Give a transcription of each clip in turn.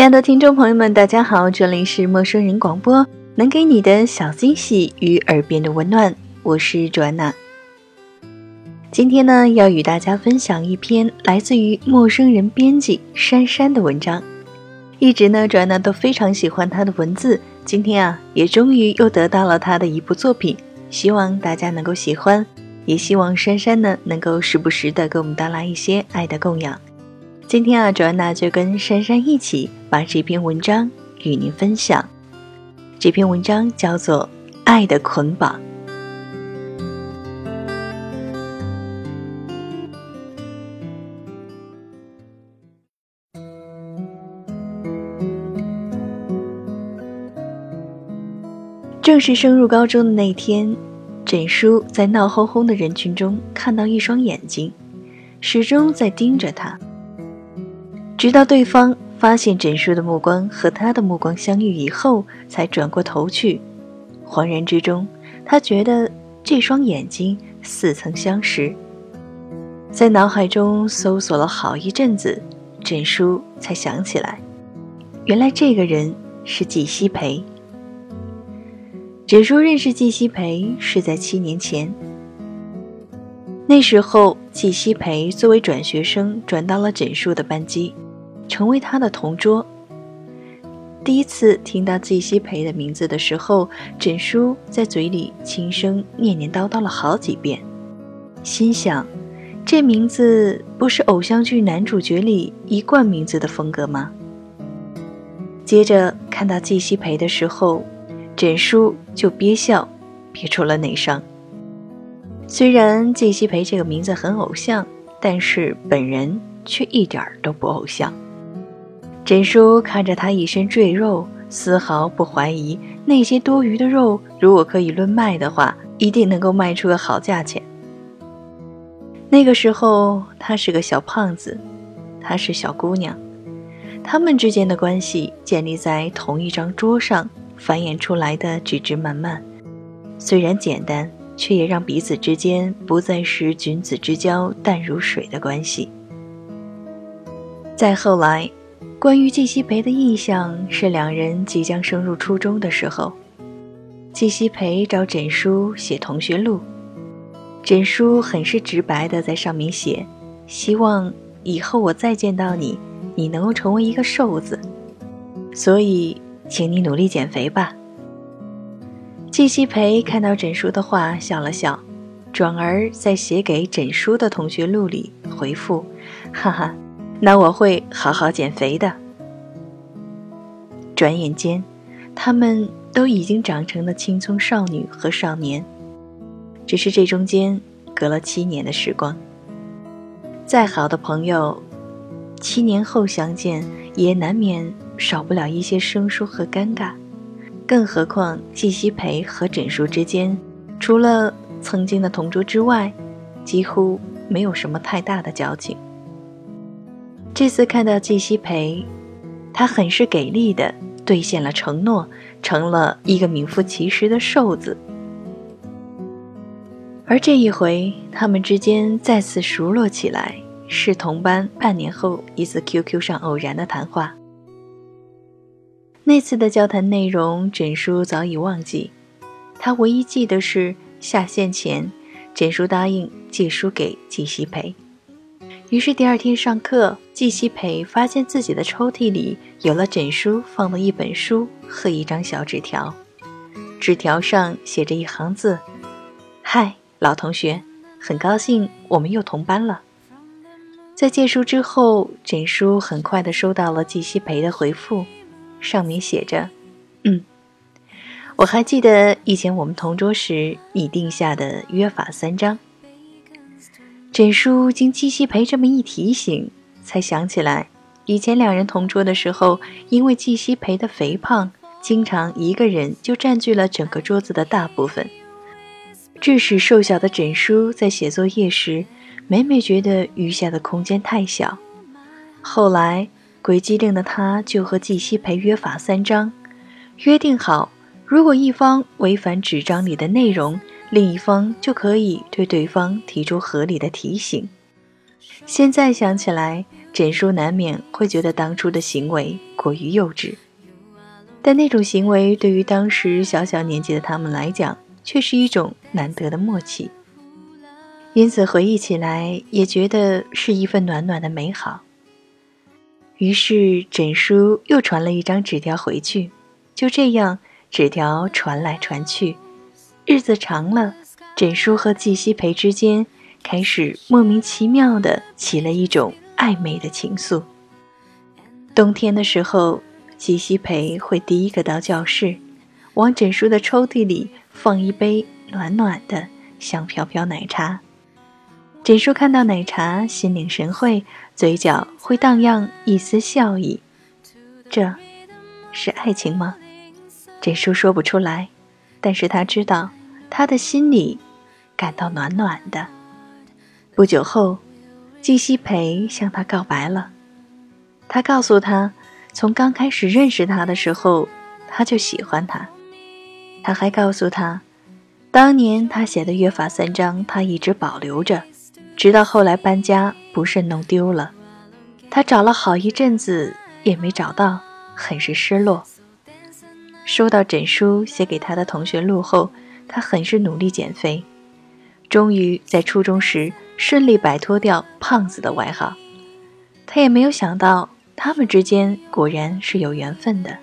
亲爱的听众朋友们，大家好，这里是陌生人广播，能给你的小惊喜与耳边的温暖，我是卓安娜。今天呢，要与大家分享一篇来自于陌生人编辑珊珊的文章。一直呢，卓安娜都非常喜欢她的文字，今天啊，也终于又得到了她的一部作品，希望大家能够喜欢，也希望珊珊呢能够时不时的给我们带来一些爱的供养。今天啊，卓安娜就跟珊珊一起把这篇文章与您分享。这篇文章叫做《爱的捆绑》。正式升入高中的那天，枕叔在闹哄哄的人群中看到一双眼睛，始终在盯着他。直到对方发现枕叔的目光和他的目光相遇以后，才转过头去。恍然之中，他觉得这双眼睛似曾相识。在脑海中搜索了好一阵子，枕叔才想起来，原来这个人是季西培。枕叔认识季西培是在七年前，那时候季西培作为转学生转到了枕叔的班级。成为他的同桌。第一次听到季西培的名字的时候，枕叔在嘴里轻声念念叨叨了好几遍，心想：这名字不是偶像剧男主角里一贯名字的风格吗？接着看到季西培的时候，枕叔就憋笑，憋出了内伤。虽然季西培这个名字很偶像，但是本人却一点都不偶像。枕叔看着他一身赘肉，丝毫不怀疑那些多余的肉，如果可以论卖的话，一定能够卖出个好价钱。那个时候，他是个小胖子，她是小姑娘，他们之间的关系建立在同一张桌上繁衍出来的枝枝蔓蔓，虽然简单，却也让彼此之间不再是君子之交淡如水的关系。再后来。关于季西培的印象是，两人即将升入初中的时候，季西培找枕书写同学录，枕书很是直白的在上面写：“希望以后我再见到你，你能够成为一个瘦子，所以请你努力减肥吧。”季西培看到枕书的话笑了笑，转而在写给枕书的同学录里回复：“哈哈。”那我会好好减肥的。转眼间，他们都已经长成了青葱少女和少年，只是这中间隔了七年的时光。再好的朋友，七年后相见，也难免少不了一些生疏和尴尬。更何况季西培和枕叔之间，除了曾经的同桌之外，几乎没有什么太大的交情。这次看到季西培，他很是给力的兑现了承诺，成了一个名副其实的瘦子。而这一回，他们之间再次熟络起来，是同班半年后一次 QQ 上偶然的谈话。那次的交谈内容，枕叔早已忘记，他唯一记得是下线前，枕叔答应借书给季西培。于是第二天上课，季西培发现自己的抽屉里有了枕书放的一本书和一张小纸条，纸条上写着一行字：“嗨，老同学，很高兴我们又同班了。”在借书之后，枕书很快的收到了季西培的回复，上面写着：“嗯，我还记得以前我们同桌时你定下的约法三章。”枕叔经季西培这么一提醒，才想起来，以前两人同桌的时候，因为季西培的肥胖，经常一个人就占据了整个桌子的大部分，致使瘦小的枕叔在写作业时，每每觉得余下的空间太小。后来，鬼机灵的他就和季西培约法三章，约定好，如果一方违反纸张里的内容。另一方就可以对对方提出合理的提醒。现在想起来，枕叔难免会觉得当初的行为过于幼稚。但那种行为对于当时小小年纪的他们来讲，却是一种难得的默契。因此回忆起来，也觉得是一份暖暖的美好。于是枕叔又传了一张纸条回去，就这样，纸条传来传去，日子长了，枕叔和季西培之间开始莫名其妙的起了一种暧昧的情愫。冬天的时候。季西培会第一个到教室，往枕书的抽屉里放一杯暖暖的、香飘飘奶茶。枕书看到奶茶，心领神会，嘴角会荡漾一丝笑意。这，是爱情吗？枕书说不出来，但是他知道，他的心里感到暖暖的。不久后，季西培向他告白了，他告诉他。从刚开始认识他的时候，他就喜欢他。他还告诉他，当年他写的约法三章，他一直保留着，直到后来搬家不慎弄丢了。他找了好一阵子也没找到，很是失落。收到枕书写给他的同学录后，他很是努力减肥，终于在初中时顺利摆脱掉“胖子”的外号。他也没有想到。他们之间果然是有缘分的，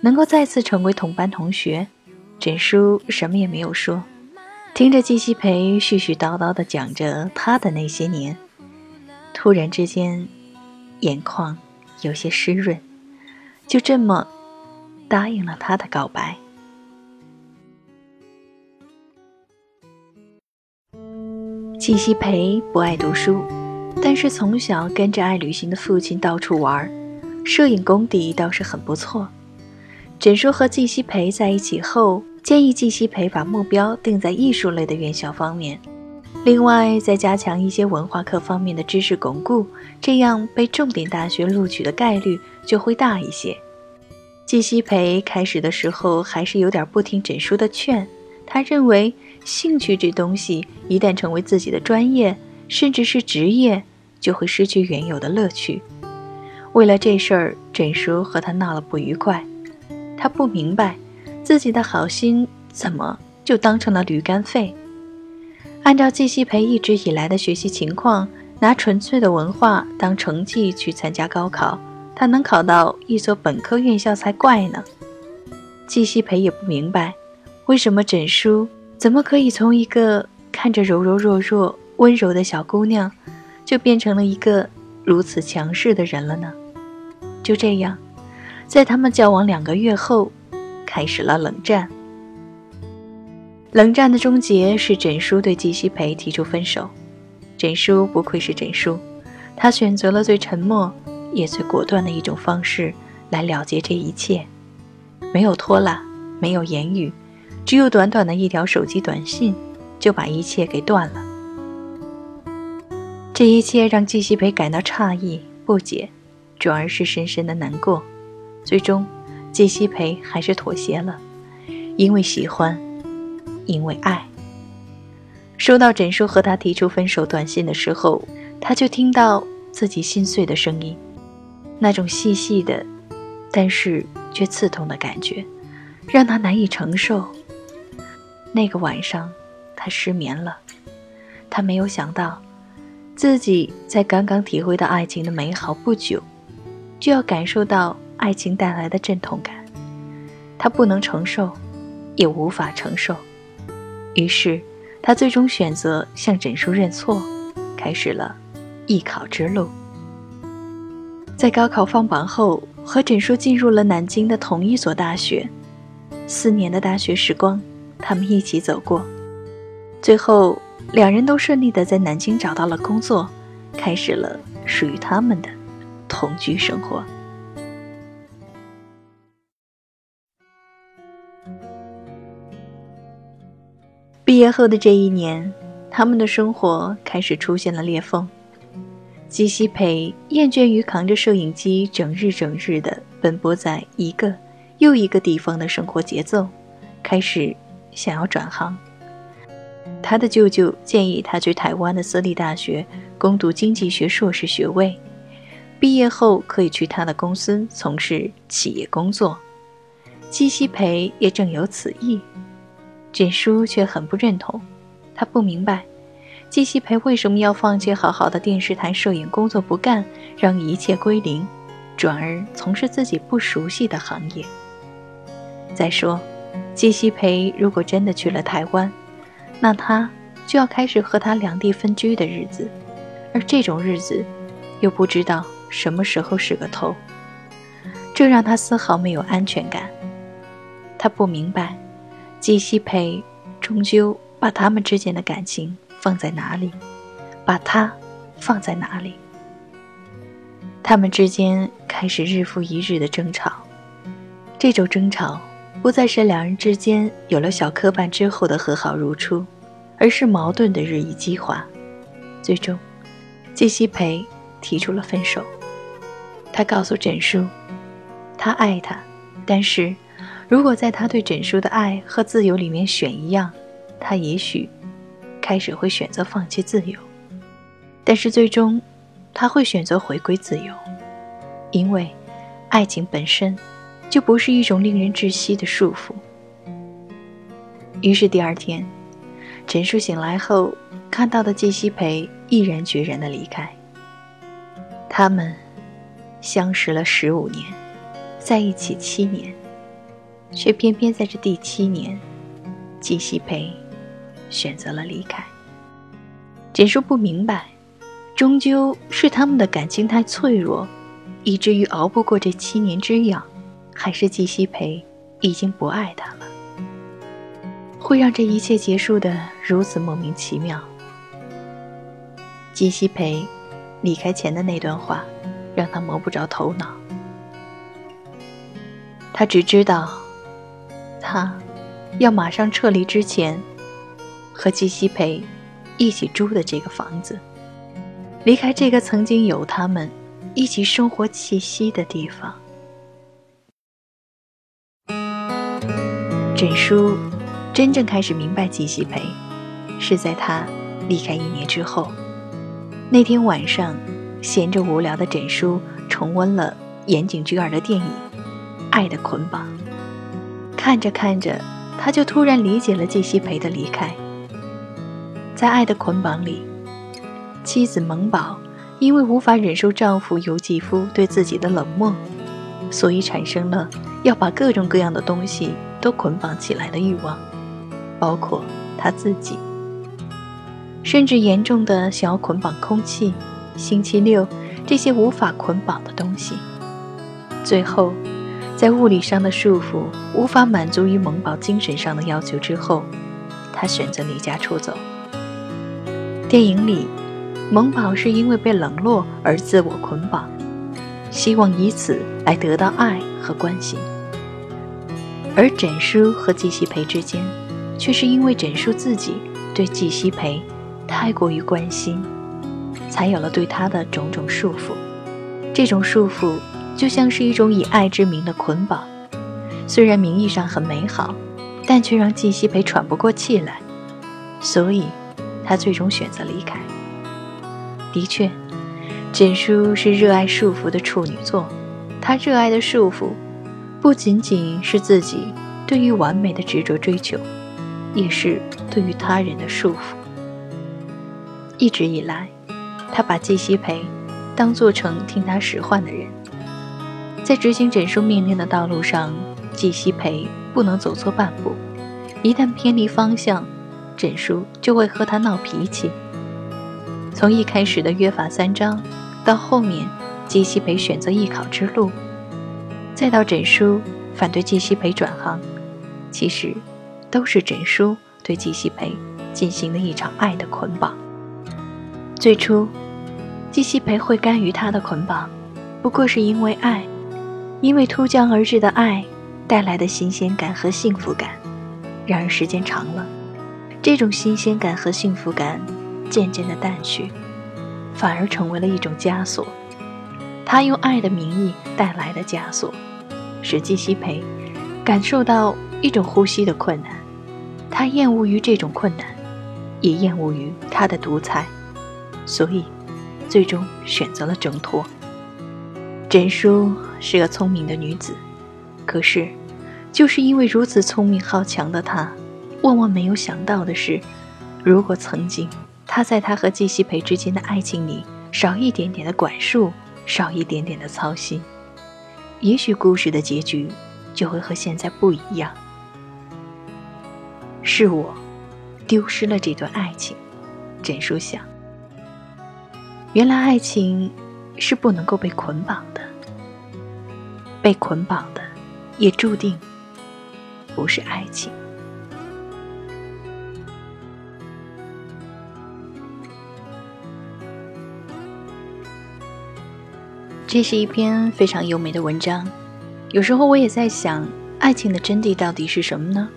能够再次成为同班同学。枕书什么也没有说，听着季西培絮絮叨叨地讲着他的那些年，突然之间，眼眶有些湿润，就这么答应了他的告白。季西培不爱读书。但是从小跟着爱旅行的父亲到处玩，摄影功底倒是很不错。枕叔和季西培在一起后，建议季西培把目标定在艺术类的院校方面，另外再加强一些文化课方面的知识巩固，这样被重点大学录取的概率就会大一些。季西培开始的时候还是有点不听枕叔的劝，他认为兴趣这东西一旦成为自己的专业。甚至是职业，就会失去原有的乐趣。为了这事儿，枕叔和他闹了不愉快。他不明白，自己的好心怎么就当成了驴肝肺？按照季西培一直以来的学习情况，拿纯粹的文化当成绩去参加高考，他能考到一所本科院校才怪呢。季西培也不明白，为什么枕叔怎么可以从一个看着柔柔弱弱。温柔的小姑娘，就变成了一个如此强势的人了呢。就这样，在他们交往两个月后，开始了冷战。冷战的终结是枕叔对季西培提出分手。枕叔不愧是枕叔，他选择了最沉默也最果断的一种方式来了结这一切，没有拖拉，没有言语，只有短短的一条手机短信，就把一切给断了。这一切让季西培感到诧异、不解，转而是深深的难过。最终，季西培还是妥协了，因为喜欢，因为爱。收到枕叔和他提出分手短信的时候，他就听到自己心碎的声音，那种细细的，但是却刺痛的感觉，让他难以承受。那个晚上，他失眠了，他没有想到。自己在刚刚体会到爱情的美好不久，就要感受到爱情带来的阵痛感，他不能承受，也无法承受，于是他最终选择向枕叔认错，开始了艺考之路。在高考放榜后，和枕叔进入了南京的同一所大学，四年的大学时光，他们一起走过，最后。两人都顺利的在南京找到了工作，开始了属于他们的同居生活。毕业后的这一年，他们的生活开始出现了裂缝。季西培厌倦于扛着摄影机整日整日的奔波在一个又一个地方的生活节奏，开始想要转行。他的舅舅建议他去台湾的私立大学攻读经济学硕士学位，毕业后可以去他的公司从事企业工作。季西培也正有此意，简书却很不认同。他不明白，季西培为什么要放弃好好的电视台摄影工作不干，让一切归零，转而从事自己不熟悉的行业。再说，季西培如果真的去了台湾，那他就要开始和他两地分居的日子，而这种日子，又不知道什么时候是个头，这让他丝毫没有安全感。他不明白，季西培终究把他们之间的感情放在哪里，把他放在哪里。他们之间开始日复一日的争吵，这种争吵不再是两人之间有了小磕绊之后的和好如初，而是矛盾的日益激化。最终，季西培提出了分手。他告诉枕书，他爱他，但是。如果在他对枕书的爱和自由里面选一样，他也许开始会选择放弃自由，但是最终他会选择回归自由，因为爱情本身就不是一种令人窒息的束缚。于是第二天，陈叔醒来后看到的季西培毅然决然的离开。他们相识了十五年，在一起七年。却偏偏在这第七年，季西培选择了离开。简叔不明白，终究是他们的感情太脆弱，以至于熬不过这七年之痒，还是季西培已经不爱他了，会让这一切结束的如此莫名其妙。季西培离开前的那段话，让他摸不着头脑。他只知道。他要马上撤离之前，和季西培一起租的这个房子，离开这个曾经有他们一起生活气息的地方。枕书真正开始明白季西培，是在他离开一年之后。那天晚上，闲着无聊的枕书重温了岩井俊二的电影《爱的捆绑》。看着看着，他就突然理解了季西培的离开。在爱的捆绑里，妻子萌宝因为无法忍受丈夫尤继夫对自己的冷漠，所以产生了要把各种各样的东西都捆绑起来的欲望，包括他自己，甚至严重的想要捆绑空气、星期六这些无法捆绑的东西。最后。在物理上的束缚无法满足于萌宝精神上的要求之后，他选择离家出走。电影里，萌宝是因为被冷落而自我捆绑，希望以此来得到爱和关心；而枕书和季西培之间，却是因为枕书自己对季西培太过于关心，才有了对他的种种束缚。这种束缚。就像是一种以爱之名的捆绑，虽然名义上很美好，但却让季西培喘不过气来，所以，他最终选择离开。的确，简书是热爱束缚的处女座，他热爱的束缚，不仅仅是自己对于完美的执着追求，也是对于他人的束缚。一直以来，他把季西培当做成听他使唤的人。在执行枕书命令的道路上，季西培不能走错半步。一旦偏离方向，枕书就会和他闹脾气。从一开始的约法三章，到后面季西培选择艺考之路，再到枕书反对季西培转行，其实都是枕书对季西培进行了一场爱的捆绑。最初，季西培会甘于他的捆绑，不过是因为爱。因为突降而至的爱带来的新鲜感和幸福感，然而时间长了，这种新鲜感和幸福感渐渐的淡去，反而成为了一种枷锁。他用爱的名义带来的枷锁，使季西培感受到一种呼吸的困难。他厌恶于这种困难，也厌恶于他的独裁，所以最终选择了挣脱。枕书是个聪明的女子，可是，就是因为如此聪明好强的她，万万没有想到的是，如果曾经他在他和季西培之间的爱情里少一点点的管束，少一点点的操心，也许故事的结局就会和现在不一样。是我丢失了这段爱情，枕书想。原来爱情是不能够被捆绑的，被捆绑的也注定不是爱情。这是一篇非常优美的文章。有时候我也在想，爱情的真谛到底是什么呢？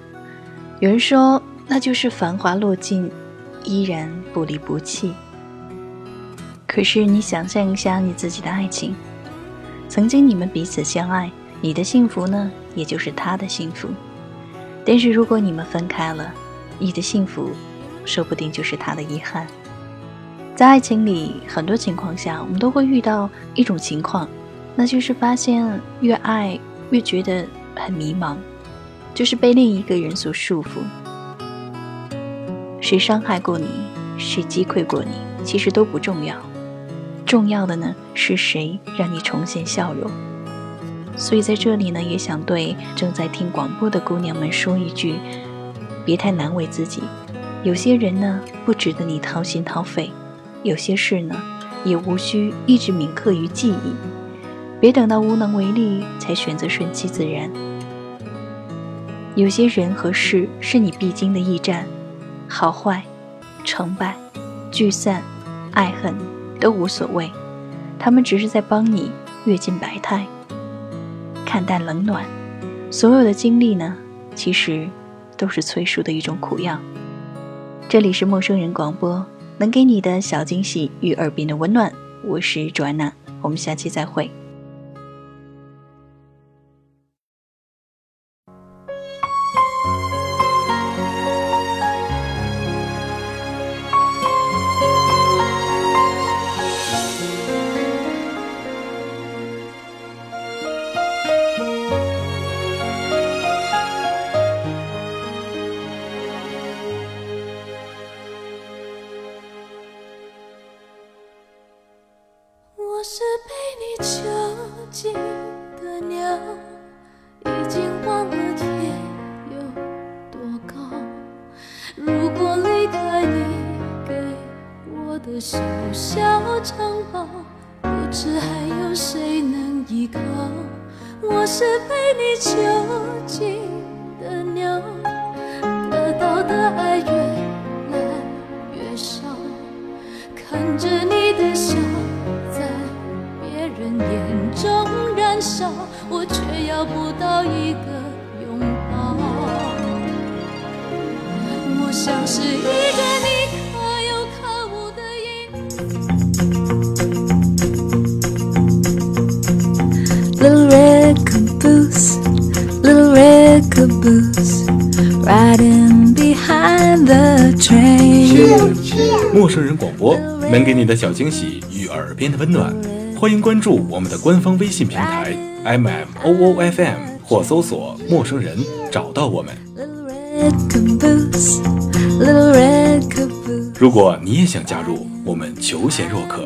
有人说，那就是繁华落尽，依然不离不弃。可是，你想象一下你自己的爱情，曾经你们彼此相爱，你的幸福呢，也就是他的幸福。但是，如果你们分开了，你的幸福，说不定就是他的遗憾。在爱情里，很多情况下，我们都会遇到一种情况，那就是发现越爱越觉得很迷茫，就是被另一个人所束缚。谁伤害过你，谁击溃过你，其实都不重要。重要的呢是谁让你重现笑容？所以在这里呢，也想对正在听广播的姑娘们说一句：别太难为自己。有些人呢不值得你掏心掏肺，有些事呢也无需一直铭刻于记忆。别等到无能为力才选择顺其自然。有些人和事是你必经的驿站，好坏、成败、聚散、爱恨。都无所谓，他们只是在帮你阅尽百态，看淡冷暖。所有的经历呢，其实都是催熟的一种苦药。这里是陌生人广播，能给你的小惊喜与耳边的温暖。我是卓安娜，我们下期再会。你囚禁的鸟，得到的爱越来越少，看着你的笑在别人。眼中燃烧，我却要不到一个拥抱。我像是一个 caboose, riding behind the train。陌生人广播能给你的小惊喜与耳边的温暖。欢迎关注我们的官方微信平台 M M O O F M 或搜索“陌生人”找到我们。如果你也想加入，我们求贤若渴，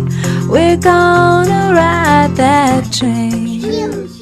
We're gonna ride that train.